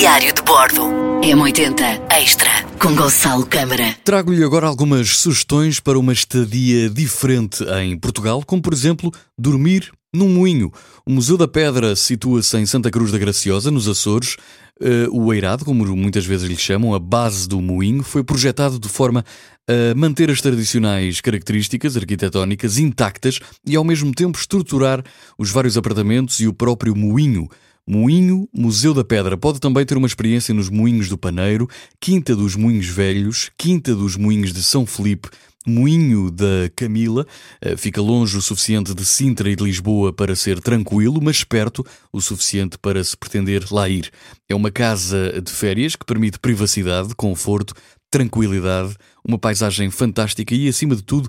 Diário de Bordo. M80 Extra com Gonçalo Câmara. Trago-lhe agora algumas sugestões para uma estadia diferente em Portugal, como por exemplo dormir num moinho. O Museu da Pedra situa-se em Santa Cruz da Graciosa, nos Açores. Uh, o Eirado, como muitas vezes lhe chamam, a base do moinho, foi projetado de forma a manter as tradicionais características arquitetónicas intactas e ao mesmo tempo estruturar os vários apartamentos e o próprio moinho. Moinho Museu da Pedra. Pode também ter uma experiência nos Moinhos do Paneiro, Quinta dos Moinhos Velhos, Quinta dos Moinhos de São Felipe, Moinho da Camila. Eh, fica longe o suficiente de Sintra e de Lisboa para ser tranquilo, mas perto o suficiente para se pretender lá ir. É uma casa de férias que permite privacidade, conforto, tranquilidade, uma paisagem fantástica e, acima de tudo,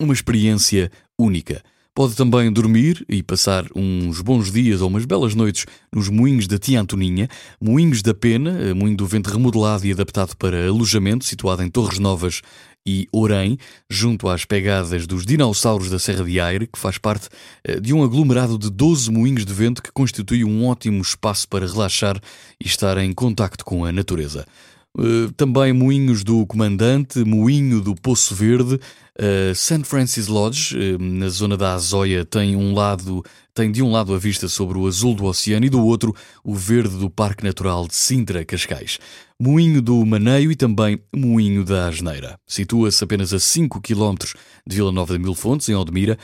uma experiência única. Pode também dormir e passar uns bons dias ou umas belas noites nos moinhos da Tia Antoninha, Moinhos da Pena, eh, moinho do vento remodelado e adaptado para alojamento, situado em Torres Novas e Orém, junto às pegadas dos dinossauros da Serra de Aire, que faz parte eh, de um aglomerado de 12 moinhos de vento que constitui um ótimo espaço para relaxar e estar em contacto com a natureza. Eh, também Moinhos do Comandante, Moinho do Poço Verde, uh, St. Francis Lodge, uh, na zona da Azóia, tem um lado, tem de um lado a vista sobre o azul do oceano e do outro o verde do Parque Natural de Sintra, Cascais. Moinho do Maneio e também Moinho da Asneira. Situa-se apenas a 5 km de Vila Nova de Mil Fontes, em Aldemira,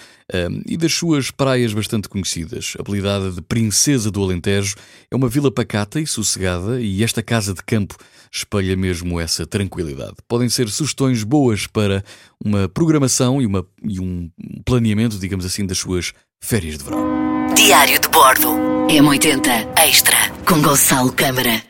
e das suas praias bastante conhecidas. Apelidada de Princesa do Alentejo, é uma vila pacata e sossegada e esta casa de campo espelha mesmo essa tranquilidade. Podem ser sugestões boas para uma programação e, uma, e um planeamento, digamos assim, das suas férias de verão. Diário de Bordo. M80 Extra com Gonçalo Câmara.